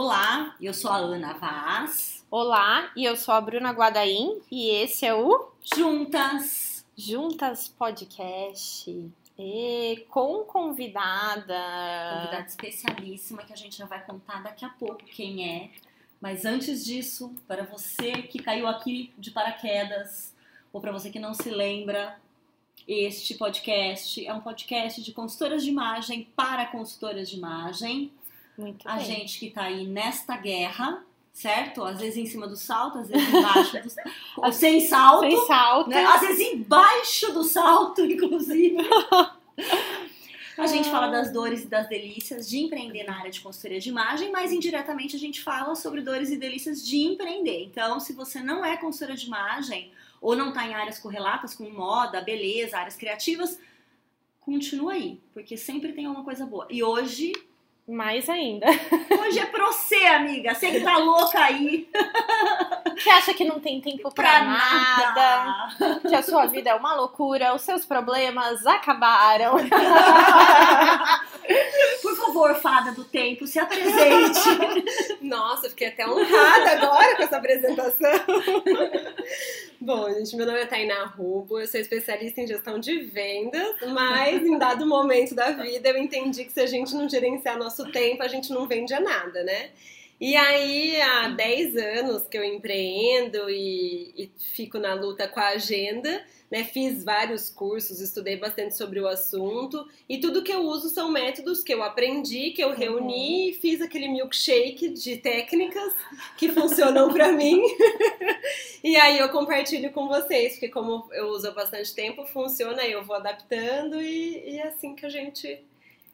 Olá, eu sou a Ana Vaz. Olá, e eu sou a Bruna Guadaim e esse é o Juntas. Juntas Podcast. E com convidada. Convidada especialíssima que a gente já vai contar daqui a pouco quem é. Mas antes disso, para você que caiu aqui de paraquedas, ou para você que não se lembra, este podcast é um podcast de consultoras de imagem para consultoras de imagem. Muito a bem. gente que está aí nesta guerra, certo? Às vezes em cima do salto, às vezes embaixo do ou sem salto. Sem salto. Né? Às vezes embaixo do salto, inclusive. A gente fala das dores e das delícias de empreender na área de consultoria de imagem, mas indiretamente a gente fala sobre dores e delícias de empreender. Então, se você não é consultora de imagem ou não está em áreas correlatas com moda, beleza, áreas criativas, continua aí, porque sempre tem alguma coisa boa. E hoje mais ainda. Hoje é pra você, amiga. Você que tá louca aí. Que acha que não tem tempo pra, pra nada, nada. Que a sua vida é uma loucura. Os seus problemas acabaram. Por favor, fada do tempo, se apresente. Nossa, fiquei até honrada agora com essa apresentação. Bom, gente, meu nome é Tainá Rubo, eu sou especialista em gestão de vendas, mas em dado momento da vida eu entendi que se a gente não gerenciar nosso tempo, a gente não vende nada, né? E aí, há 10 anos que eu empreendo e, e fico na luta com a agenda, né? Fiz vários cursos, estudei bastante sobre o assunto e tudo que eu uso são métodos que eu aprendi, que eu reuni uhum. e fiz aquele milkshake de técnicas que funcionam para mim. e aí eu compartilho com vocês, porque como eu uso há bastante tempo, funciona, eu vou adaptando e, e é assim que a gente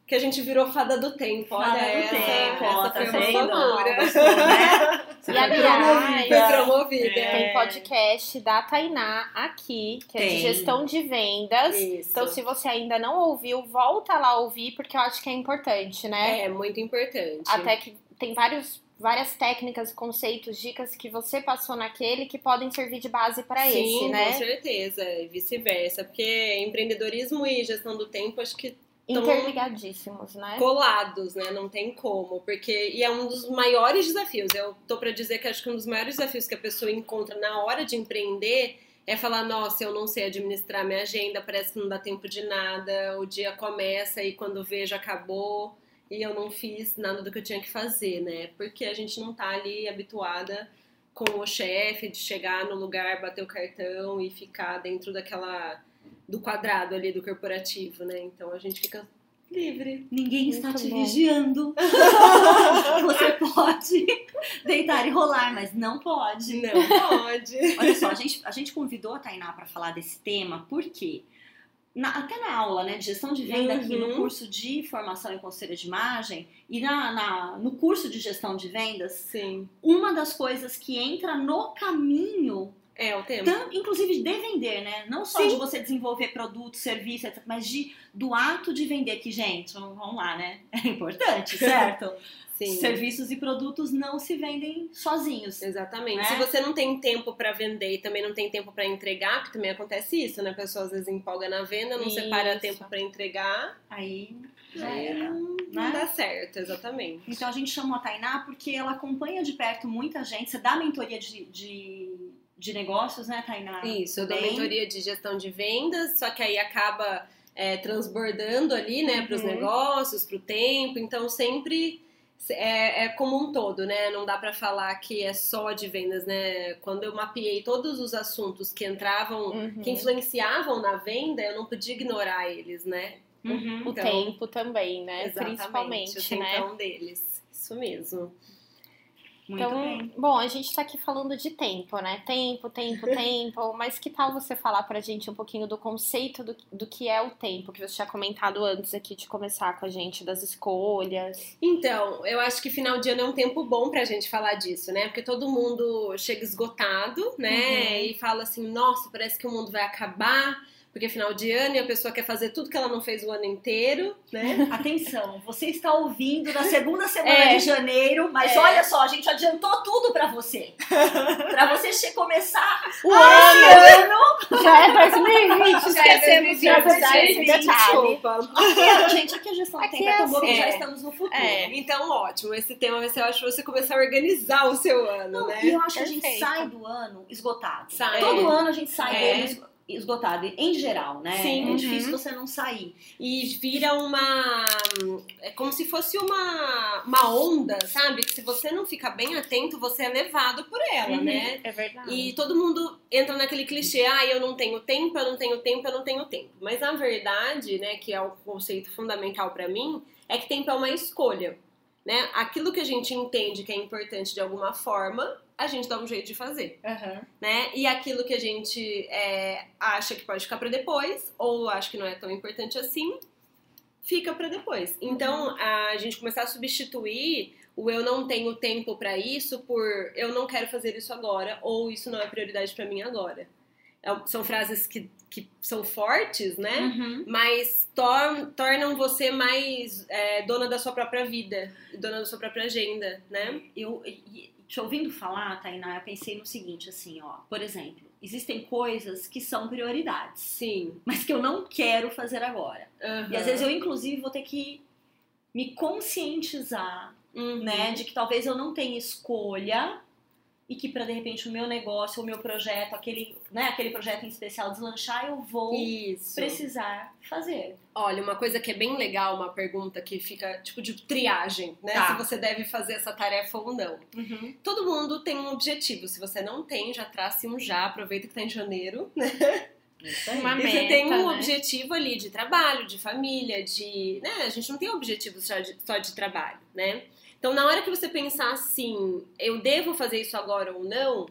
que a gente virou fada do tempo. Olha, fada essa, do tempo, essa tá foi uma loucura. Né? E aliás, foi promovida. Tem podcast da Tainá aqui, que é de gestão de vendas. Isso. Então, se você ainda não ouviu, volta lá ouvir, porque eu acho que é importante, né? É, muito importante. Até que tem vários várias técnicas, conceitos, dicas que você passou naquele que podem servir de base para esse, né? Sim, com certeza, e vice-versa, porque empreendedorismo e gestão do tempo acho que interligadíssimos, né? Colados, né? Não tem como, porque e é um dos maiores desafios. Eu tô para dizer que acho que um dos maiores desafios que a pessoa encontra na hora de empreender é falar, nossa, eu não sei administrar minha agenda, parece que não dá tempo de nada, o dia começa e quando vejo acabou e eu não fiz nada do que eu tinha que fazer, né? Porque a gente não tá ali habituada com o chefe de chegar no lugar, bater o cartão e ficar dentro daquela do quadrado ali do corporativo, né? Então a gente fica livre. Ninguém está te bom. vigiando. Você pode deitar e rolar, mas não pode. Não pode. Olha só, a gente, a gente convidou a Tainá para falar desse tema, porque na, até na aula né, de gestão de venda, uhum. aqui no uhum. curso de formação em conselho de imagem e na, na, no curso de gestão de vendas, Sim. uma das coisas que entra no caminho é, o tempo. Tanto, inclusive de vender, né? Não só Sim. de você desenvolver produto, serviço, etc, mas de, do ato de vender, que, gente, vamos lá, né? É importante, certo? Sim. Serviços e produtos não se vendem sozinhos. Exatamente. Né? Se você não tem tempo para vender e também não tem tempo para entregar, porque também acontece isso, né? A pessoa às vezes empolga na venda, não isso. separa tempo para entregar. Aí já era. Não, né? não dá certo, exatamente. Então a gente chamou a Tainá porque ela acompanha de perto muita gente. Você dá mentoria de, de de negócios, né, Tainá? Isso, eu dou mentoria de gestão de vendas, só que aí acaba é, transbordando ali, né, uhum. para os negócios, para o tempo, então sempre é, é, como um todo, né? Não dá para falar que é só de vendas, né? Quando eu mapeei todos os assuntos que entravam, uhum. que influenciavam na venda, eu não podia ignorar eles, né? Uhum. O então, tempo também, né? Principalmente, o né? um deles. Isso mesmo. Muito então, bem. bom, a gente está aqui falando de tempo, né? Tempo, tempo, tempo. Mas que tal você falar pra gente um pouquinho do conceito do, do que é o tempo, que você tinha comentado antes aqui de começar com a gente, das escolhas? Então, eu acho que final de ano é um tempo bom pra gente falar disso, né? Porque todo mundo chega esgotado, né? Uhum. E fala assim: nossa, parece que o mundo vai acabar porque final de ano e a pessoa quer fazer tudo que ela não fez o ano inteiro, né? Atenção, você está ouvindo na segunda semana É. de janeiro, mas É. olha só, a gente adiantou tudo pra você. pra você começar O ano ano. já é 2020, esquecemos de é avisar 2020, esse detalhe. Aqui, gente, aqui a gestão do Aqui tempo é é assim. já É. estamos no futuro. É. Então, ótimo. Esse tema vai ser, eu acho, você começar a organizar o seu ano, Não, né? E eu acho que a gente sai do ano esgotado. Sai. Todo ano a gente sai É. dele esgo- esgotado, em geral, né? Sim. É Uhum. difícil você não sair. E vira uma. É como se fosse uma, uma onda, sabe? Que se você não fica bem atento, você é levado por ela, Uhum, né? É verdade. E todo mundo entra naquele clichê, ah, eu não tenho tempo, eu não tenho tempo, eu não tenho tempo. Mas na verdade, né, que é o conceito fundamental pra mim, é que tempo é uma escolha, né? Aquilo que a gente entende que é importante de alguma forma, a gente dá um jeito de fazer, né? E aquilo que a gente é, acha que pode ficar pra depois, ou acha que não é tão importante assim, fica pra depois. Então, a gente começar a substituir o eu não tenho tempo pra isso por eu não quero fazer isso agora ou isso não é prioridade pra mim agora. É- são frases que, que são fortes, né? Uhum. Mas tor- tornam você mais é, dona da sua própria vida, dona da sua própria agenda, né? Eu, e- te ouvindo falar, Tainá, eu pensei no seguinte, assim, ó. Por exemplo, existem coisas que são prioridades, Sim. mas que eu não quero fazer agora. E às vezes eu, inclusive, vou ter que me conscientizar, Uhum. né, de que talvez eu não tenha escolha e que para de repente o meu negócio, o meu projeto, aquele, né, aquele projeto em especial deslanchar, eu vou Isso. precisar fazer. Olha, uma coisa que é bem legal, uma pergunta que fica tipo de triagem, né? Tá. Se você deve fazer essa tarefa ou não. Todo mundo tem um objetivo. Se você não tem, já trace um já. Aproveita que tá em janeiro. Isso aí. Uma E você meta, tem um né? objetivo ali de trabalho, de família, de. Né? A gente não tem objetivo só de, só de trabalho, né? Então, na hora que você pensar assim, eu devo fazer isso agora ou não,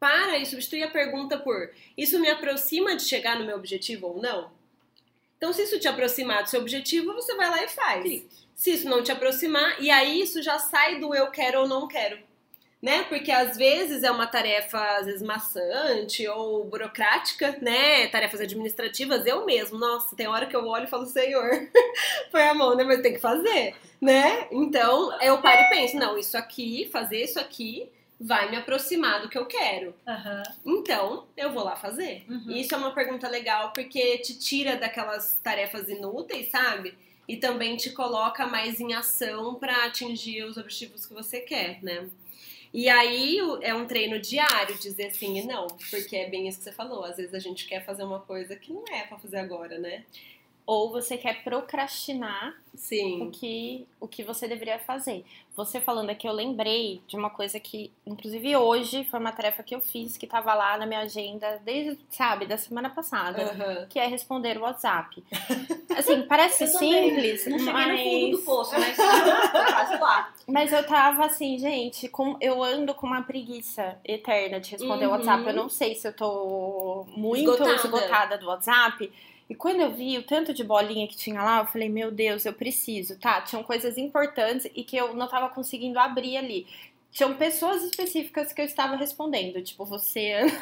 para e substitui a pergunta por isso me aproxima de chegar no meu objetivo ou não? Então, se isso te aproximar do seu objetivo, você vai lá e faz. Se isso não te aproximar, e aí isso já sai do eu quero ou não quero. Né? Porque às vezes é uma tarefa, às vezes, maçante ou burocrática, né? Tarefas administrativas, eu mesmo, nossa, tem hora que eu olho e falo, Senhor, foi a mão, né? Mas tem que fazer, né? Então, eu paro e penso, não, isso aqui, fazer isso aqui vai me aproximar do que eu quero. Aham. Então, eu vou lá fazer. Uhum. Isso é uma pergunta legal porque te tira daquelas tarefas inúteis, sabe? E também te coloca mais em ação pra atingir os objetivos que você quer, né? E aí é um treino diário dizer sim e não, porque é bem isso que você falou. Às vezes a gente quer fazer uma coisa que não é pra fazer agora, né? Ou você quer procrastinar o Sim. que, o que você deveria fazer. Você falando aqui, eu lembrei de uma coisa que, inclusive hoje, foi uma tarefa que eu fiz, que tava lá na minha agenda desde, sabe, da semana passada. Aham. Que é responder o WhatsApp. Assim, parece simples, Não cheguei no fundo do mas, poço, mas quase lá. mas eu tava assim, gente, com, eu ando com uma preguiça eterna de responder o Uhum. WhatsApp. Eu não sei se eu tô muito Esgotada. esgotada do WhatsApp. E quando eu vi o tanto de bolinha que tinha lá, eu falei, meu Deus, eu preciso, tá? Tinham coisas importantes e que eu não tava conseguindo abrir ali. Tinham pessoas específicas que eu estava respondendo, tipo você,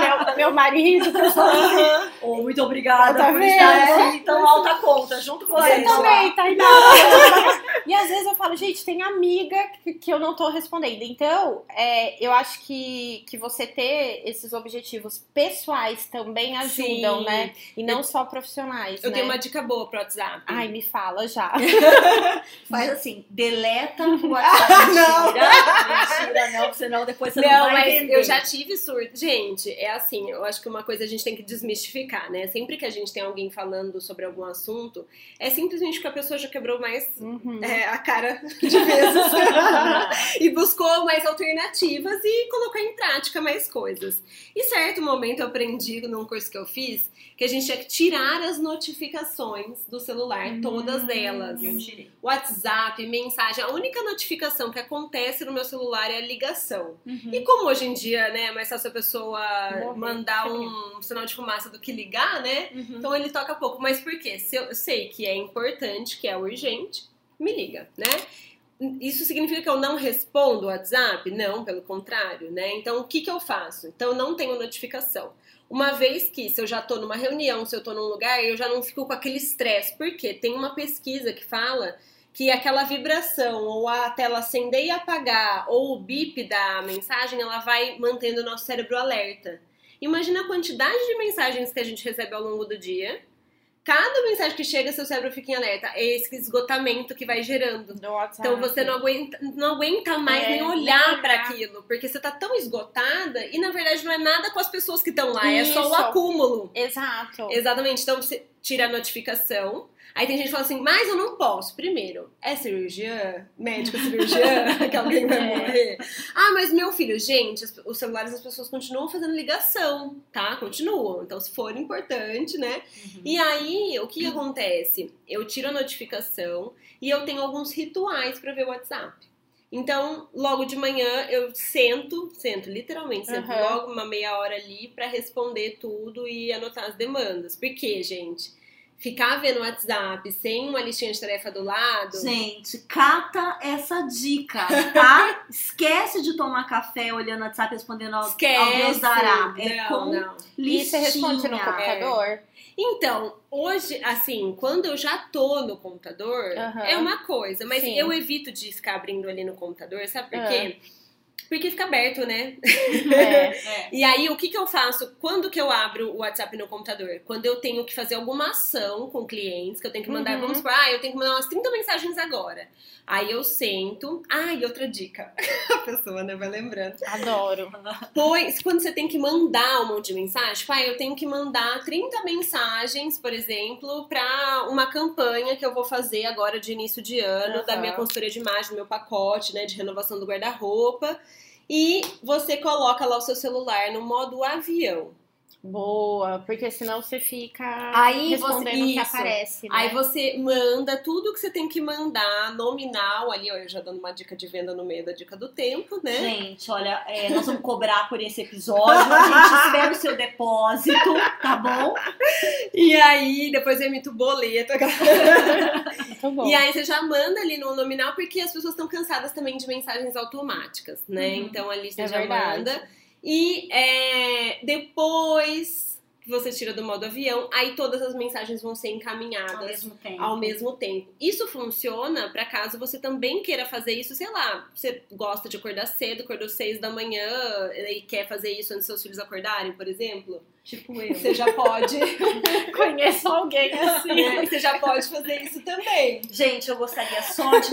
meu, meu marido, pessoas Oh, muito obrigada Tá por vendo? estar assim tão alta conta, junto com Você eles. também, Tainá. e às vezes eu falo, gente, tem amiga que, que eu não tô respondendo. Então, é, eu acho que, que você ter esses objetivos pessoais também ajudam, Sim. né? E não só profissionais, Eu né? tenho uma dica boa pro WhatsApp. Ai, me fala já. Faz assim, deleta o WhatsApp. Não. Mentira, mentira, não, senão depois você não, Não, vai entender. eu já tive surto. Gente, é assim, eu acho que uma coisa a gente tem que desmistificar, né? Sempre que a gente tem alguém falando sobre algum assunto, é simplesmente porque a pessoa já quebrou mais Uhum. É, a cara de vezes e buscou mais alternativas e colocou em prática mais coisas. E certo momento eu aprendi num curso que eu fiz que a gente tinha que tirar as notificações do celular, todas elas. WhatsApp, mensagem, a única notificação que acontece no meu celular é a ligação. Uhum. E como hoje em dia, né, é mais fácil a pessoa Morrer. mandar um sinal de fumaça do que ligar, né? Uhum. Então ele toca pouco. Mas por quê? Se eu sei que é importante, que é urgente, me liga, né? isso significa que eu não respondo o WhatsApp? Não, pelo contrário, né? Então, o que, que eu faço? Então, eu não tenho notificação. Uma vez que, se eu já tô numa reunião, se eu tô num lugar, eu já não fico com aquele estresse. Por quê? Tem uma pesquisa que fala que aquela vibração, ou a tela acender e apagar, ou o bip da mensagem, ela vai mantendo o nosso cérebro alerta. Imagina a quantidade de mensagens que a gente recebe ao longo do dia cada mensagem que chega, seu cérebro fica em alerta. É esse esgotamento que vai gerando. então você não aguenta, não aguenta mais é, nem olhar para aquilo, porque você tá tão esgotada e na verdade não é nada com as pessoas que estão lá, Isso. é só o acúmulo. Exato. Exatamente. Então você tira a notificação. Aí tem gente que fala assim, mas eu não posso. Primeiro, é cirurgiã? Médico cirurgiã? que alguém vai é. morrer? Ah, mas meu filho, gente, os celulares das pessoas continuam fazendo ligação, tá? Continuam. Então, se for importante, né? Uhum. E aí, o que acontece? Eu tiro a notificação e eu tenho alguns rituais para ver o WhatsApp. Então, logo de manhã eu sento, sento literalmente, sento uhum. logo uma meia hora ali para responder tudo e anotar as demandas. Por quê, gente? Ficar vendo o WhatsApp sem uma listinha de tarefa do lado. Gente, cata essa dica, tá? Esquece de tomar café olhando o WhatsApp respondendo ao, Esquece. ao Deus dará. É não, com não. listinha. E você responde no computador? É. Então, hoje, assim, quando eu já tô no computador, uhum. é uma coisa, mas Sim. eu evito de ficar abrindo ali no computador, sabe por quê? Porque fica aberto, né? É, é. e aí, o que, que eu faço? Quando que eu abro o WhatsApp no computador? Quando eu tenho que fazer alguma ação com clientes, que eu tenho que mandar, uhum. vamos supor, ah, eu tenho que mandar umas 30 mensagens agora. Aí eu sento. Ah, e outra dica. A pessoa, né, vai lembrando. Adoro. Pois, quando você tem que mandar um monte de mensagem, tipo, ah, eu tenho que mandar 30 mensagens, por exemplo, para uma campanha que eu vou fazer agora de início de ano, uhum. da minha consultoria de imagem, do meu pacote, né, de renovação do guarda-roupa. E você coloca lá o seu celular no modo avião. Boa, porque senão você fica aí respondendo o que aparece. Né? Aí você manda tudo que você tem que mandar, nominal ali, ó, eu já dando uma dica de venda no meio da dica do tempo, né? Gente, olha, é, nós vamos cobrar por esse episódio, a gente espera o seu depósito, tá bom? E aí, depois eu emito o boleto. Muito bom. E aí você já manda ali no nominal, porque as pessoas estão cansadas também de mensagens automáticas, né? Uhum. Então ali você é já verdade. manda. E é, depois que você tira do modo avião, aí todas as mensagens vão ser encaminhadas ao mesmo tempo. Ao mesmo tempo. Isso funciona para caso você também queira fazer isso, sei lá, você gosta de acordar cedo, acordou seis da manhã e quer fazer isso antes dos seus filhos acordarem, por exemplo. Tipo eu. Você já pode. Conheço alguém assim. É, você já pode fazer isso também. Gente, eu gostaria só de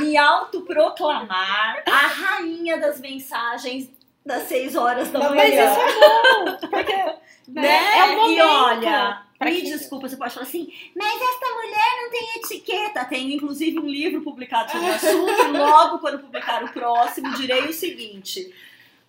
me autoproclamar a rainha das mensagens das 6 horas da manhã. Mas isso é bom, porque né? né? é o momento. E olha, pra me que... desculpa, você pode falar assim, mas esta mulher não tem etiqueta. Tenho inclusive um livro publicado sobre o assunto, logo quando publicar o próximo, direi o seguinte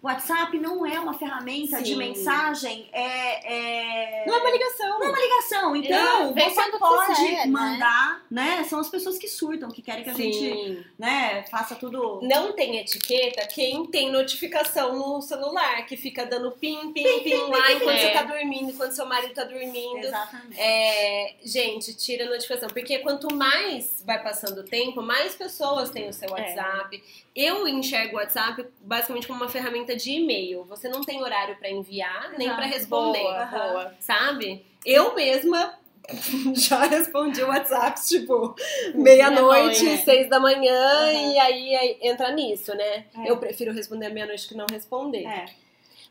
WhatsApp não é uma ferramenta Sim. de mensagem, é, é, Não é uma ligação. Não é uma ligação. Então, é, você pode quiser, né? mandar, né? né? São as pessoas que surtam, que querem que a Sim. gente né, faça tudo. Não tem etiqueta quem tem notificação no celular, que fica dando pim, pim, pim, pim lá enquanto você tá dormindo, enquanto seu marido tá dormindo. Exatamente. É, gente, tira a notificação. Porque quanto mais vai passando o tempo, mais pessoas têm o seu é. WhatsApp. Eu enxergo o WhatsApp basicamente como uma ferramenta de e-mail. Você não tem horário para enviar nem para responder. Boa, boa. Sabe? Eu mesma já respondi o WhatsApp, tipo, meia-noite, meia seis da manhã, uhum. e aí, aí, entra nisso, né? É. Eu prefiro responder meia-noite que não responder. É.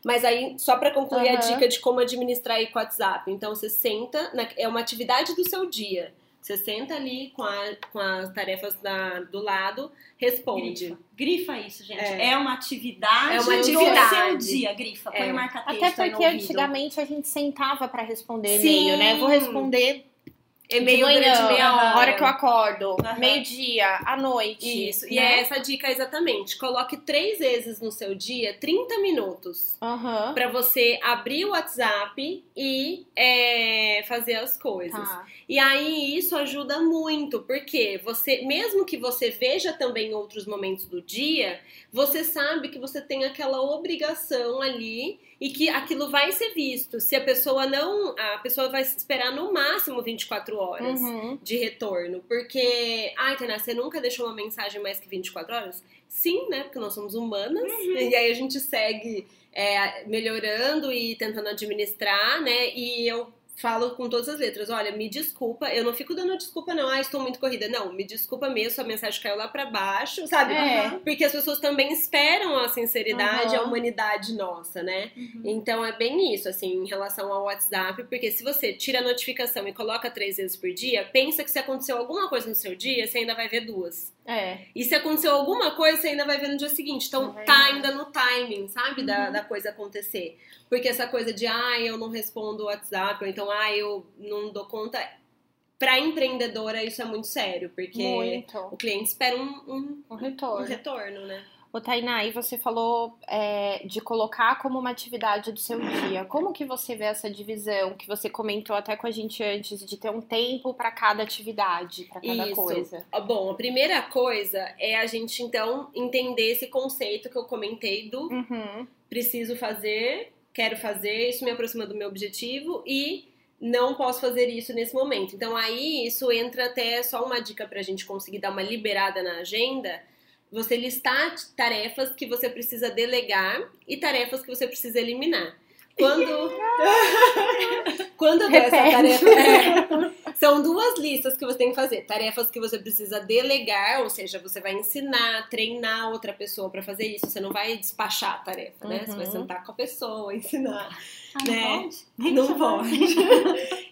Mas aí, só para concluir uhum. a dica de como administrar aí com o WhatsApp. Então, você senta, na, é uma atividade do seu dia. Você senta ali com, a, com as tarefas da, do lado, responde. Grifa, grifa isso, gente. É. é. uma atividade é uma atividade. do seu dia, grifa. Põe é. marca Até porque antigamente a gente sentava para responder e-mail, né? Vou responder e-mail durante meia hora. hora que eu acordo, uhum. meio-dia, à noite. Isso, né? e é essa dica exatamente. Coloque três vezes no seu dia 30 minutos uhum. para você abrir o WhatsApp e é, fazer as coisas. Tá. E aí isso ajuda muito, porque você, mesmo que você veja também outros momentos do dia, você sabe que você tem aquela obrigação ali e que aquilo vai ser visto. Se a pessoa não. A pessoa vai esperar no máximo 24 24 horas Uhum. de retorno. Porque, ai, Tainá, você nunca deixou uma mensagem mais que 24 horas? Sim, né? Porque nós somos humanas. E aí a gente segue é, melhorando e tentando administrar, né? E eu falo com todas as letras, olha, me desculpa, eu não fico dando desculpa não, ah, estou muito corrida. Não, me desculpa mesmo, sua mensagem caiu lá pra baixo, sabe? É. Porque as pessoas também esperam a sinceridade, Uhum. a humanidade nossa, né? Então é bem isso, assim, em relação ao WhatsApp, porque se você tira a notificação e coloca três vezes por dia, pensa que se aconteceu alguma coisa no seu dia, você ainda vai ver duas. É. E se aconteceu alguma coisa, você ainda vai ver no dia seguinte. Então É tá ainda no timing, sabe? Da, da coisa acontecer. Porque essa coisa de, ah, eu não respondo o WhatsApp, ou então, ah, eu não dou conta. Pra empreendedora, isso é muito sério, porque Muito. o cliente espera um, um, Um um retorno. retorno, né? Ô, Tainá, e você falou é, de colocar como uma atividade do seu dia. Como que você vê essa divisão que você comentou até com a gente antes, de ter um tempo para cada atividade, para cada Isso. coisa? Ah, Bom, a primeira coisa é a gente, então, entender esse conceito que eu comentei do Uhum. preciso fazer, quero fazer, isso me aproxima do meu objetivo e não posso fazer isso nesse momento. Então aí isso entra até só uma dica pra gente conseguir dar uma liberada na agenda. Você listar tarefas que você precisa delegar e tarefas que você precisa eliminar. Quando quando eu dou essa tarefa, é, são duas listas que você tem que fazer. Tarefas que você precisa delegar, ou seja, você vai ensinar, treinar outra pessoa pra fazer isso. Você não vai despachar a tarefa, né? Você vai Uhum. sentar com a pessoa, ensinar. Ah, não Né? pode? Não pode.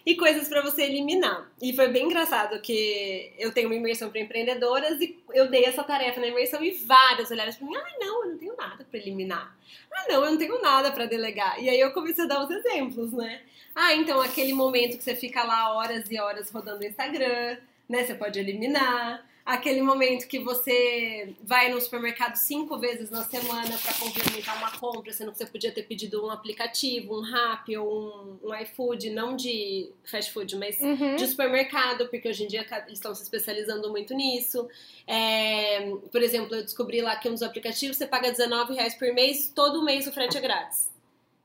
e coisas pra você eliminar. E foi bem engraçado que eu tenho uma imersão para empreendedoras e eu dei essa tarefa na imersão e várias olharam pra mim: ah, não, eu não tenho nada pra eliminar. Ah, não, eu não tenho nada pra delegar. E aí eu comecei a dar os exemplos, né? Ah, então aquele momento que você fica lá horas e horas rodando o Instagram, né? Você pode eliminar. Aquele momento que você vai no supermercado cinco vezes na semana para complementar uma compra, sendo que você podia ter pedido um aplicativo, um Rappi ou um, um iFood, não de fast food, mas Uhum. de supermercado, porque hoje em dia eles estão se especializando muito nisso. É, por exemplo, eu descobri lá que um dos aplicativos você paga R$19,00 por mês, todo mês o frete é grátis.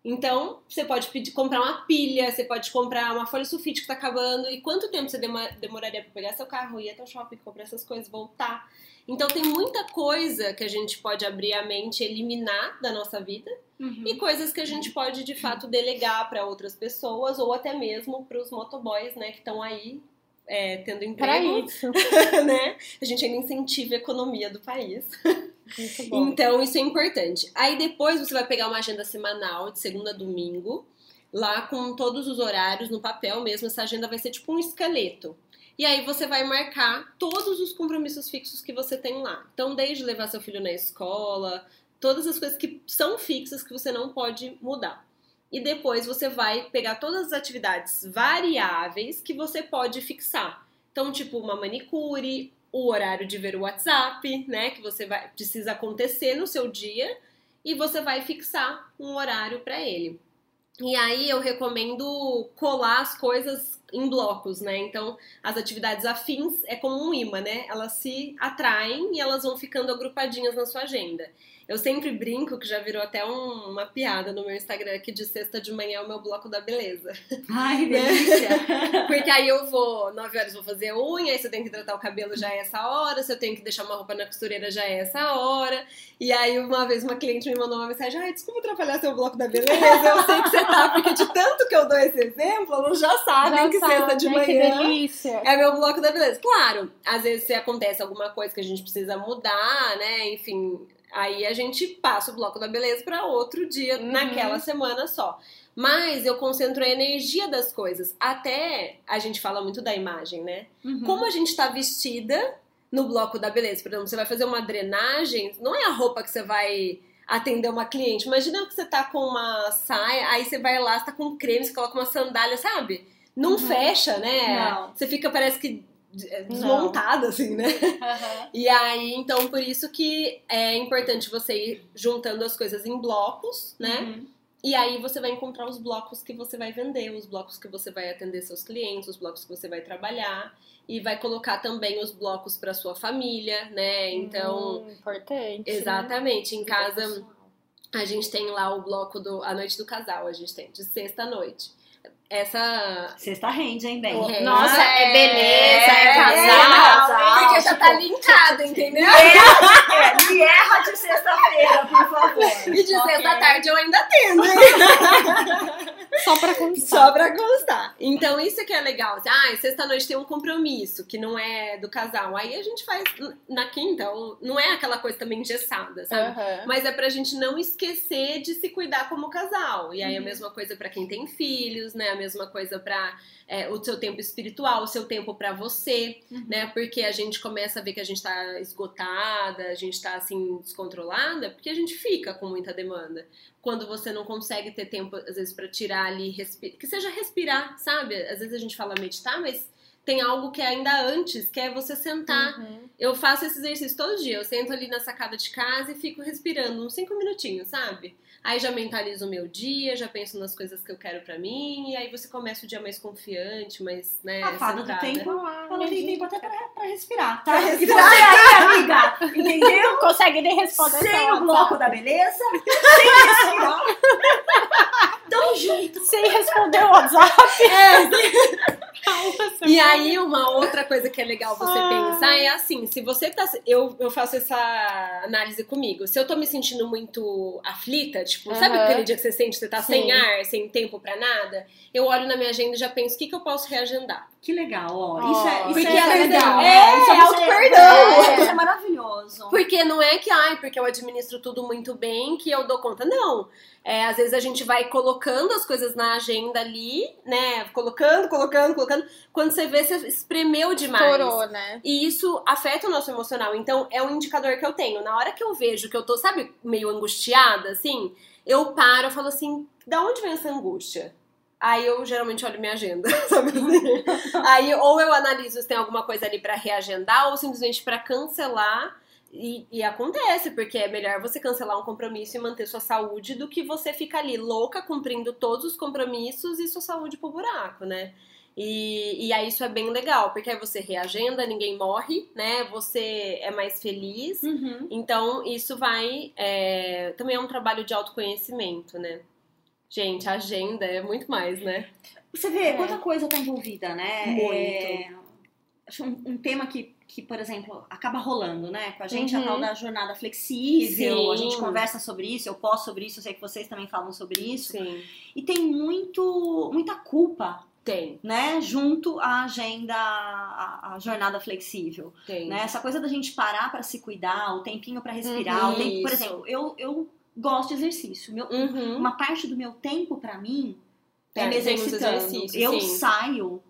Então, você pode pedir, comprar uma pilha, você pode comprar uma folha sulfite que tá acabando. E quanto tempo você demoraria para pegar seu carro, ir até o shopping, comprar essas coisas, voltar? Então, tem muita coisa que a gente pode abrir a mente e eliminar da nossa vida Uhum. e coisas que a gente pode de fato delegar para outras pessoas ou até mesmo para os motoboys, né, que estão aí é, tendo emprego, isso. né? A gente ainda incentiva a economia do país. Então, isso é importante. Aí depois você vai pegar uma agenda semanal, de segunda a domingo, lá com todos os horários no papel mesmo. Essa agenda vai ser tipo um esqueleto. E aí você vai marcar todos os compromissos fixos que você tem lá. Então, desde levar seu filho na escola, todas as coisas que são fixas que você não pode mudar. E depois você vai pegar todas as atividades variáveis que você pode fixar. Então, tipo, uma manicure, o horário de ver o WhatsApp, né? Que você vai precisa acontecer no seu dia e você vai fixar um horário para ele. E aí eu recomendo colar as coisas em blocos, né? Então, as atividades afins é como um imã, né? Elas se atraem e elas vão ficando agrupadinhas na sua agenda. Eu sempre brinco, que já virou até um- uma piada no meu Instagram, que de sexta de manhã é o meu bloco da beleza. Ai, Né? delícia. Porque aí eu vou, 9 horas vou fazer unha, aí se eu tenho que hidratar o cabelo já é essa hora, se eu tenho que deixar uma roupa na costureira já é essa hora. E aí uma vez uma cliente me mandou uma mensagem, ai, desculpa atrapalhar seu bloco da beleza, eu sei que você tá, porque de tanto que eu dou esse exemplo, elas já sabem Já que sexta de sabe, ai, manhã é meu bloco da beleza. Claro, às vezes se acontece alguma coisa que a gente precisa mudar, né? Enfim, aí a gente passa o bloco da beleza para outro dia, Uhum. naquela semana só. Mas eu concentro a energia das coisas. Até a gente fala muito da imagem, né? Uhum. Como a gente tá vestida no bloco da beleza. Por exemplo, você vai fazer uma drenagem, não é a roupa que você vai atender uma cliente. Imagina que você tá com uma saia, aí você vai lá, você tá com creme, você coloca uma sandália, sabe? Não Uhum. fecha, né? Não. Você fica, parece que é, desmontada, assim, né? Aham. E aí, então, por isso que é importante você ir juntando as coisas em blocos, né? Uhum. E aí você vai encontrar os blocos que você vai vender, os blocos que você vai atender seus clientes, os blocos que você vai trabalhar e vai colocar também os blocos para sua família, né? Então, Hum, importante. né? exatamente, em Vida casa a gente tem lá o bloco do a noite do casal, a gente tem de sexta à noite. Essa. Sexta rende, hein, bem? É. Nossa, é beleza, é, É, casal. casal. porque já tá linkado, entendeu? É, me erra de sexta-feira, por favor. E de Ok. sexta tarde eu ainda tendo, hein? Só pra constar. Só pra constar. Então, isso que é legal. Assim, Ah, sexta-noite tem um compromisso que não é do casal. Aí a gente faz na quinta. ou- Não é aquela coisa também engessada, sabe? Aham. Mas é pra gente não esquecer de se cuidar como casal. E aí a mesma coisa pra quem tem filhos, né? A mesma coisa pra é, o seu tempo espiritual, o seu tempo pra você, né? Porque a gente começa a ver que a gente tá esgotada, a gente tá assim descontrolada, porque a gente fica com muita demanda. Quando você não consegue ter tempo, às vezes, pra tirar ali, que seja respirar, sabe? Às vezes a gente fala meditar, mas tem algo que é ainda antes, que é você sentar Uhum. eu faço esse exercício todo dia. Eu sento ali na sacada de casa e fico respirando uns cinco minutinhos, sabe? Aí já mentalizo o meu dia, já penso nas coisas que eu quero pra mim, e aí você começa o dia mais confiante, mais, né, A fada do tempo, Ah, ela tem tempo até pra, pra respirar, tá? Pra E respirar. você aí, amiga, entendeu? Não consegue nem responder Sem o bloco da beleza, sem respirar. Junto. Sem responder o WhatsApp. E aí, uma outra coisa que é legal você Ah. pensar é assim: se você tá. Eu, eu faço essa análise comigo. Se eu tô me sentindo muito aflita, tipo, sabe Aham. aquele dia que você sente que você tá sem Sim. ar, sem tempo pra nada? Eu olho na minha agenda e já penso o que, que eu posso reagendar. Que legal, ó. Ó, Isso é, isso porque é às vezes legal. é- né? Isso é você- auto-perdão. é, Isso é maravilhoso. Porque não é que, ai, porque eu administro tudo muito bem que eu dou conta. Não. É, às vezes a gente vai colocando as coisas na agenda ali, né? Colocando, colocando, colocando. Quando você vê, você espremeu demais. Estourou, né? E isso afeta o nosso emocional. Então, é um indicador que eu tenho. Na hora que eu vejo que eu tô, sabe, meio angustiada, assim, eu paro e falo assim: da onde vem essa angústia? Aí eu geralmente olho minha agenda, sabe assim? Aí ou eu analiso se tem alguma coisa ali pra reagendar ou simplesmente pra cancelar. E, e acontece, porque é melhor você cancelar um compromisso e manter sua saúde do que você ficar ali louca cumprindo todos os compromissos e sua saúde pro buraco, né? E, e aí isso é bem legal, porque aí você reagenda, ninguém morre, né? Você é mais feliz. Uhum. Então, isso vai. é, também é um trabalho de autoconhecimento, né? Gente, a agenda é muito mais, né? Você vê É. quanta coisa tá envolvida, né? Muito. É, acho um, um tema que, que, por exemplo, acaba rolando, né? Com a gente, a Uhum. tal da jornada flexível, Sim. a gente conversa sobre isso, eu posto sobre isso, eu sei que vocês também falam sobre isso. Sim. E tem muito, muita culpa, Tem, né? Junto à agenda, à, à jornada flexível. tem. Né? Essa coisa da gente parar pra se cuidar, o tempinho pra respirar, Uhum, o tempo, por exemplo, eu, eu gosto de exercício. Meu, Uhum. Uma parte do meu tempo pra mim é, É, me tem os exercitando. eu sim. saio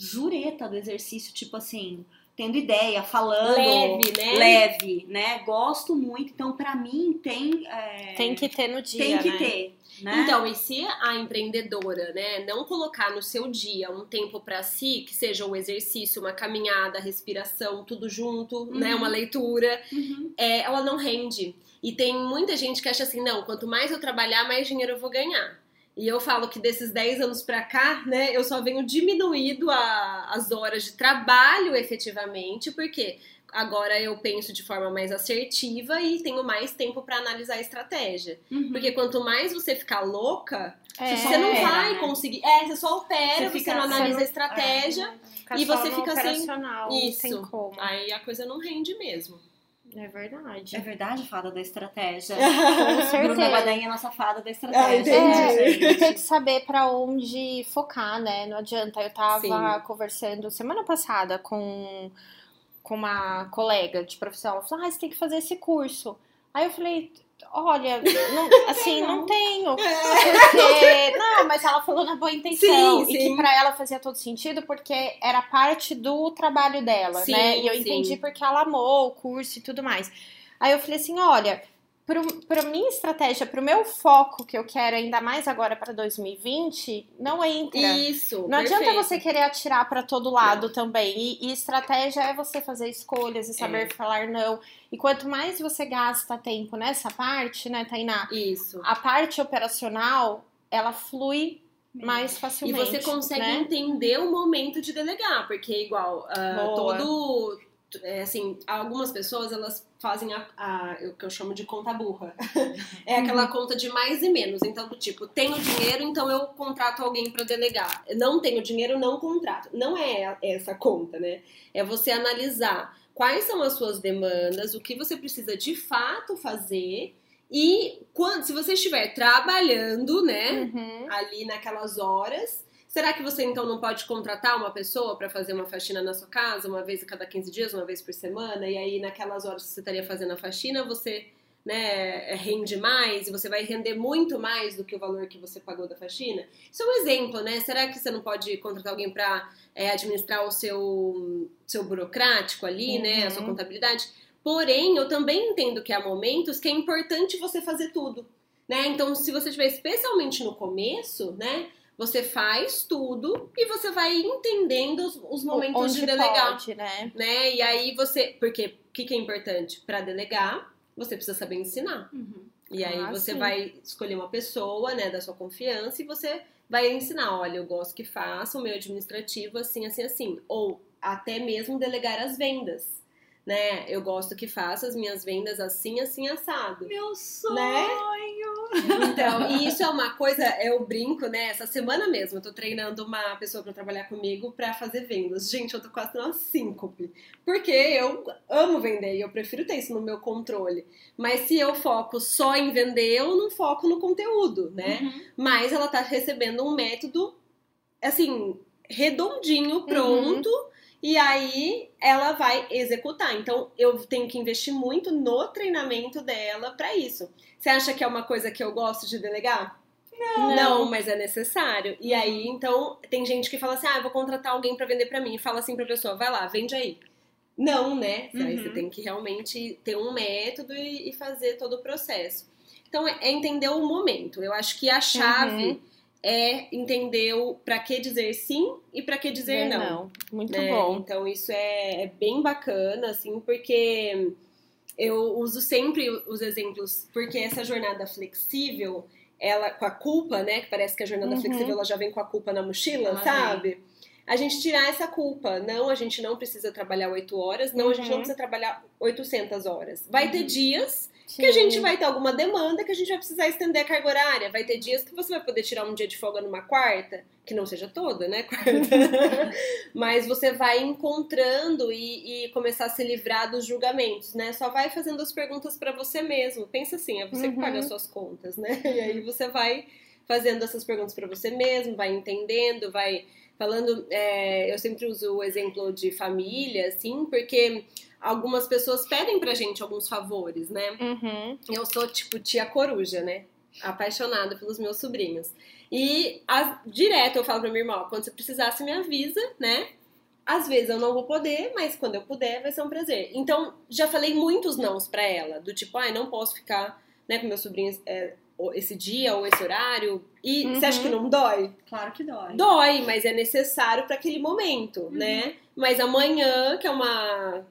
zureta do exercício, tipo assim, tendo ideia, falando. Leve, né? Leve, né? Gosto muito. Então, pra mim, tem. é, Tem que ter no dia, tem que né? ter. Né? Então, e se a empreendedora, né, não colocar no seu dia um tempo pra si, que seja o exercício, uma caminhada, respiração, tudo junto, né, Uhum. uma leitura, Uhum. é, ela não rende. E tem muita gente que acha assim, não, quanto mais eu trabalhar, mais dinheiro eu vou ganhar. E eu falo que desses 10 anos pra cá, né, eu só venho diminuído a- as horas de trabalho efetivamente, porque agora eu penso de forma mais assertiva e tenho mais tempo pra analisar a estratégia. Uhum. Porque quanto mais você ficar louca, É, você não opera, vai né? conseguir. É, você só opera, Você você, fica- não você analisa não- a estratégia, Fica E você fica assim, não isso. aí a coisa não rende mesmo. É verdade. É verdade, fada da estratégia. Com Bruna certeza. Badainha é a nossa fada da estratégia. entendi. né, É, tem que saber pra onde focar, né? Não adianta. Eu tava Sim. conversando semana passada com, com uma colega de profissão. Ela falou: Ah, você tem que fazer esse curso. Aí eu falei: Olha, não- assim, não tenho. Porque. Não, mas ela falou na boa intenção. Sim, e sim. que pra ela fazia todo sentido, porque era parte do trabalho dela, Sim, né? E eu entendi porque ela amou o curso e tudo mais. Aí eu falei assim: olha, pro, pra minha estratégia, pro meu foco que eu quero, ainda mais agora pra 2020, não entra. Isso. Não adianta perfeito. você querer atirar pra todo lado também. E, e estratégia é você fazer escolhas e saber É. falar não. E quanto mais você gasta tempo nessa parte, né, Tainá? Isso. A parte operacional, ela flui mais E facilmente. você consegue né? entender o momento de delegar, porque igual, ah, Boa. todo é, assim, algumas pessoas elas fazem a, a, o que eu chamo de conta burra. é aquela Uhum. conta de mais e menos. Então, do tipo, tenho dinheiro, então eu contrato alguém para delegar. Não tenho dinheiro, não contrato. Não é essa conta, né? É você analisar quais são as suas demandas, o que você precisa de fato fazer e quando, se você estiver trabalhando, né, Uhum. ali naquelas horas. Será que você então não pode contratar uma pessoa para fazer uma faxina na sua casa, uma vez a cada 15 dias, uma vez por semana? E aí, naquelas horas que você estaria fazendo a faxina, você né, rende mais e você vai render muito mais do que o valor que você pagou da faxina? Isso é um exemplo, né? Será que você não pode contratar alguém para administrar o seu, seu burocrático ali, né? A sua Uhum. contabilidade? Porém, eu também entendo que há momentos que é importante você fazer tudo, né? Então, se você estiver especialmente no começo, né? Você faz tudo e você vai entendendo os, os momentos Onde de delegar, pode, né? né? E aí você, porque o que, que é importante para delegar? Você precisa saber ensinar. Uhum. E aí Ah, você sim. vai escolher uma pessoa, né, da sua confiança e você vai ensinar, olha, eu gosto que faça o meu administrativo assim, assim, assim, ou até mesmo delegar as vendas, né? Eu gosto que faça as minhas vendas assim, assim assado. Meu sonho! Né? Então, e isso é uma coisa, eu brinco, né? Essa semana mesmo eu tô treinando uma pessoa pra trabalhar comigo pra fazer vendas. Gente, eu tô quase numa síncope. Porque eu amo vender e eu prefiro ter isso no meu controle. Mas se eu foco só em vender, eu não foco no conteúdo, né? Uhum. Mas ela tá recebendo um método, assim, redondinho, pronto. E aí ela vai executar. Então eu tenho que investir muito no treinamento dela pra isso. Você acha que é uma coisa que eu gosto de delegar? Não, mas é necessário. E aí, então, tem gente que fala assim: ah, eu vou contratar alguém pra vender pra mim. E fala assim pra pessoa: vai lá, vende aí. Não, né? Aí Uhum. você tem que realmente ter um método e, fazer todo o processo. Então, é, é entender o momento. Eu acho que a chave Uhum. É entender o pra que dizer sim e pra que dizer não. Muito né? bom. Então isso é, é bem bacana, assim, porque eu uso sempre os exemplos, porque essa jornada flexível, ela com a culpa, né? Que parece que a jornada Uhum. flexível ela já vem com a culpa na mochila, Ela sabe? A gente tirar essa culpa. Não, a gente não precisa trabalhar oito horas, não, a gente não Uhum. precisa trabalhar 800 horas. Vai ter Uhum. dias Sim. que a gente vai ter alguma demanda que a gente vai precisar estender a carga horária. Vai ter dias que você vai poder tirar um dia de folga numa quarta, que não seja toda, né? Quarta. Mas você vai encontrando e, e começar a se livrar dos julgamentos, né? Só vai fazendo as perguntas pra você mesmo. Pensa assim, é você que Uhum. paga as suas contas, né? E aí você vai fazendo essas perguntas pra você mesmo, vai entendendo, vai falando. é, eu sempre uso o exemplo de família, assim, porque algumas pessoas pedem pra gente alguns favores, né? Uhum. Eu sou tipo tia coruja, né? Apaixonada pelos meus sobrinhos. E a- direto eu falo pra minha irmã, ó, quando você precisar, você me avisa, né? Às vezes eu não vou poder, mas quando eu puder, vai ser um prazer. Então, já falei muitos nãos pra ela, do tipo, ai, não posso ficar, né, com meus sobrinhos é, esse dia ou esse horário. E você acha Uhum. que não dói? Claro que dói. Dói, mas é necessário pra aquele momento, né? Mas amanhã, que é uma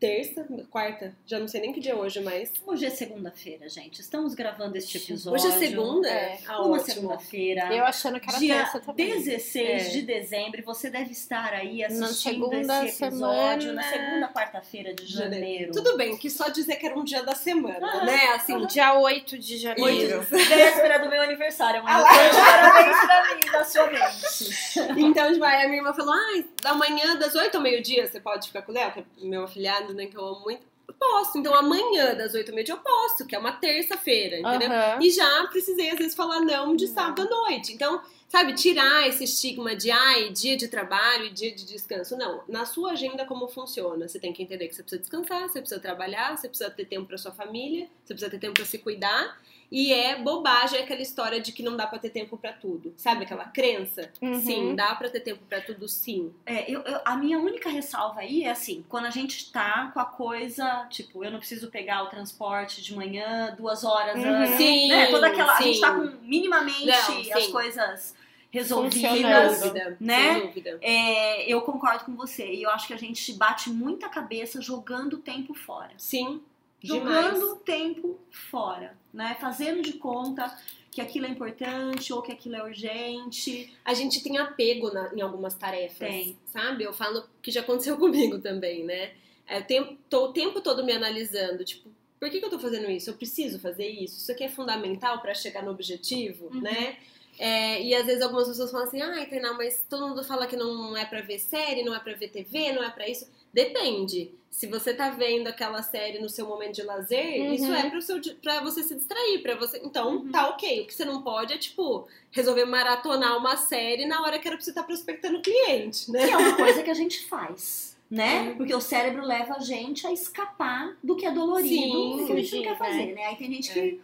terça, quarta, já não sei nem que dia é hoje, mas Hoje é segunda-feira, gente. Estamos gravando este episódio. Hoje é segunda? É. Ah, Uma segunda-feira. Eu achando que era Dia terça também. 16 É. de dezembro, você deve estar aí Na assistindo segunda esse episódio semana. na segunda quarta-feira de janeiro. Tudo bem, que só dizer que era um dia da semana, Ah, né? Assim, Dia 8 de janeiro. Véspera do meu aniversário. Ah ah, parabéns pra mim, da sua mente. então, tipo, a minha irmã falou: ai, da manhã, das 8 ao meio-dia, você pode ficar com o Léo, que é meu afilhado, né? Que eu amo muito. Eu posso. Então, amanhã, das 8 ao meio-dia, eu posso, que é uma terça-feira, entendeu? Aham. E já precisei, às vezes, falar não de sábado à noite. Então, sabe, tirar esse estigma de ai, dia de trabalho e dia de descanso. Não. Na sua agenda, como funciona? Você tem que entender que você precisa descansar, você precisa trabalhar, você precisa ter tempo pra sua família, você precisa ter tempo pra se cuidar. E é bobagem aquela história de que não dá pra ter tempo pra tudo. Sabe aquela crença? Uhum. Sim, dá pra ter tempo pra tudo, sim. É, eu, eu- a minha única ressalva aí é assim, quando a gente tá com a coisa, tipo, eu não preciso pegar o transporte de manhã, duas horas Uhum. antes. Sim, né? Toda aquela. A sim. gente tá com minimamente Não, as coisas resolvidas. Dúvida, né? sem dúvida. É, eu concordo com você. E eu acho que a gente bate muita cabeça jogando o tempo fora. Sim, Jogando o tempo fora, né? Fazendo de conta que aquilo é importante ou que aquilo é urgente. A gente tem apego na- em algumas tarefas, Tem. sabe? Eu falo que já aconteceu comigo também, né? É, eu tô o tempo todo me analisando, tipo, por que, que eu tô fazendo isso? Eu preciso fazer isso? Isso aqui é fundamental para chegar no objetivo, Uhum. né? É, e às vezes algumas pessoas falam assim, ai, Tainá, mas todo mundo fala que não é pra ver série, não é pra ver TV, não é pra isso. Depende. Se você tá vendo aquela série no seu momento de lazer, Uhum. isso é pro seu, pra você se distrair, para você. Então, Uhum. tá ok. O que você não pode é, tipo, resolver maratonar uma série na hora que era pra você estar prospectando cliente, né? Que é uma coisa que a gente faz, né? Porque o cérebro leva a gente a escapar do que é dolorido Sim, que a gente não quer fazer, né? Aí tem gente que.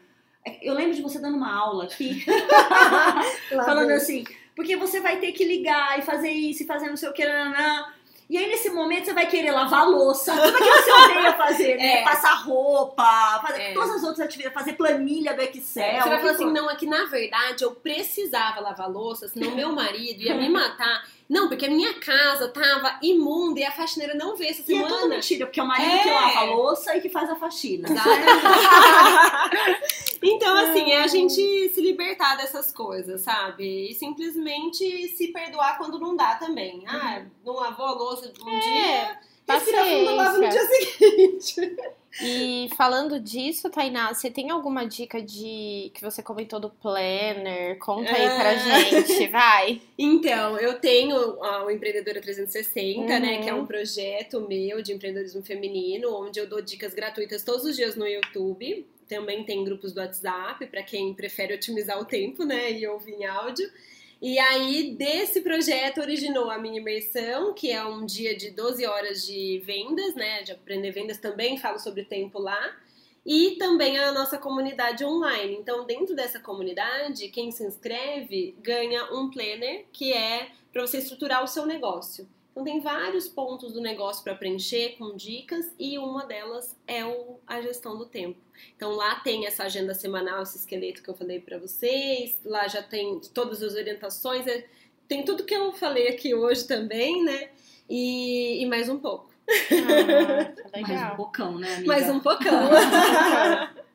Eu lembro de você dando uma aula aqui, falando assim, porque você vai ter que ligar e fazer isso e fazer não sei o que, nananã. E aí, nesse momento, você vai querer lavar louça. Tudo aquilo que você odeia fazer, né? É. Passar roupa, fazer É. todas as outras atividades, fazer planilha do Excel. Você vai falar assim, não, é que na verdade eu precisava lavar louça, senão meu marido ia me matar. Não, porque a minha casa tava imunda e a faxineira não veio essa E é tudo semana. mentira, porque é o marido É. que lava a louça e que faz a faxina. então, assim, é a gente se libertar dessas coisas, sabe? E simplesmente se perdoar quando não dá também. Ah, não lavou a louça um dia, respira fundo, lava no dia seguinte. E falando disso, Tainá, você tem alguma dica de que você comentou do planner? Conta aí pra Ah. gente, vai. Então, eu tenho o Empreendedora 360, Uhum. né? Que é um projeto meu de empreendedorismo feminino, onde eu dou dicas gratuitas todos os dias no YouTube. Também tem grupos do WhatsApp, para quem prefere otimizar o tempo, né? E ouvir em áudio. E aí, desse projeto originou a minha imersão, que é um dia de 12 horas de vendas, né? De aprender vendas também, falo sobre tempo lá. E também a nossa comunidade online. Então, dentro dessa comunidade, quem se inscreve ganha um planner que é para você estruturar o seu negócio. Então, tem vários pontos do negócio para preencher com dicas e uma delas é o, a gestão do tempo. Então, lá tem essa agenda semanal, esse esqueleto que eu falei para vocês. Lá já tem todas as orientações. é- tem tudo que eu falei aqui hoje também, né? E, e mais um pouco. Ah, Mais um legal. bocão, né, amiga? Mais um pocão.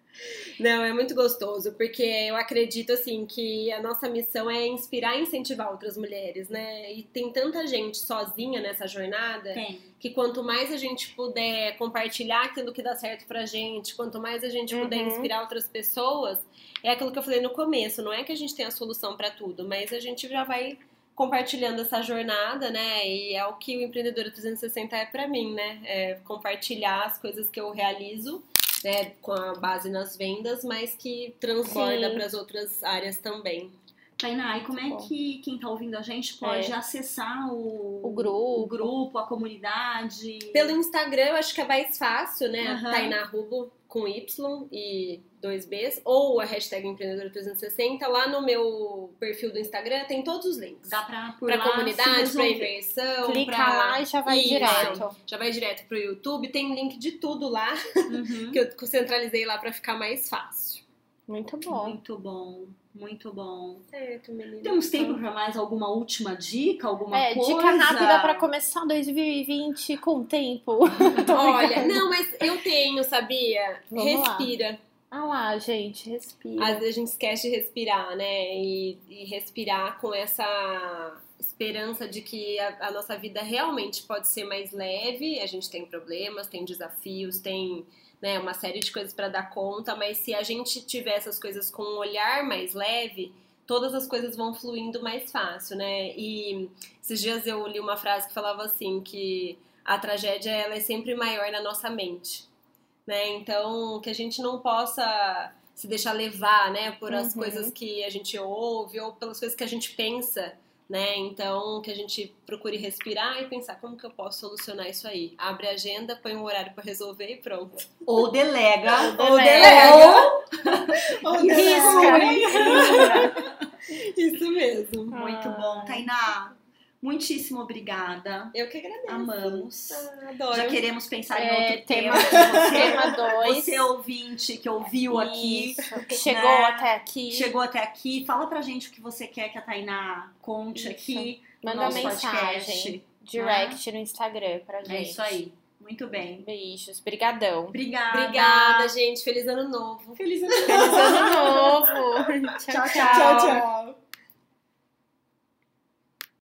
Não, é muito gostoso, porque eu acredito assim que a nossa missão é inspirar e incentivar outras mulheres, né? E tem tanta gente sozinha nessa jornada Tem. que quanto mais a gente puder compartilhar aquilo que dá certo pra gente, quanto mais a gente puder Uhum. inspirar outras pessoas, é aquilo que eu falei no começo, não é que a gente tem a solução pra tudo, mas a gente já vai compartilhando essa jornada, né? E é o que o Empreendedora 360 é pra mim, né? É compartilhar as coisas que eu realizo, né, com a base nas vendas, mas que transborda para as outras áreas também. Tainá, e como é que quem tá ouvindo a gente pode É. acessar o, O grupo. o grupo, a comunidade? Pelo Instagram, eu acho que é mais fácil, né? Aham. Tainá Rubo com Y e dois Bs, ou a hashtag Empreendedora 360. Lá no meu perfil do Instagram tem todos os links. Dá pra, por Pra lá, comunidade, pra imersão, Clica pra... lá e já vai Isso. direto. Já vai direto pro YouTube, tem link de tudo lá, Uhum. que eu centralizei lá pra ficar mais fácil. Muito bom. Muito bom, muito bom. Certo, menina. Temos tempo pra mais alguma última dica, alguma É, coisa? dica rápida pra começar 2020 com tempo. Olha, não, mas eu tenho, sabia? Vamos lá. Respira. Ah lá, gente, respira. Às vezes a gente esquece de respirar, né? E, e respirar com essa esperança de que a, a nossa vida realmente pode ser mais leve. A gente tem problemas, tem desafios, tem né, uma série de coisas para dar conta, mas se a gente tiver essas coisas com um olhar mais leve, todas as coisas vão fluindo mais fácil, né? E esses dias eu li uma frase que falava assim que a tragédia ela é sempre maior na nossa mente, né? Então que a gente não possa se deixar levar, né, por as Uhum. coisas que a gente ouve ou pelas coisas que a gente pensa, né? Então que a gente procure respirar e pensar como que eu posso solucionar isso aí. Abre a agenda, põe um horário para resolver e pronto. Ou delega. Ou delega. Ou Ou risca. Isso mesmo. Muito bom. Tainá, muitíssimo obrigada. Eu que agradeço. Amamos. Ah, adoro. Já queremos pensar em É, outro tema- tema. Tema Você, 2. você ouvinte que ouviu aqui, Isso, que chegou né? até aqui. chegou até aqui, fala pra gente o que você quer que a Tainá conte Isso. aqui no Manda nosso mensagem. podcast. Direct no Instagram pra gente. É isso aí. Muito bem. Beijos. Brigadão. Obrigada. Obrigada, gente. Feliz ano novo. Feliz ano Feliz ano novo. tchau. Tchau, tchau. Tchau, tchau.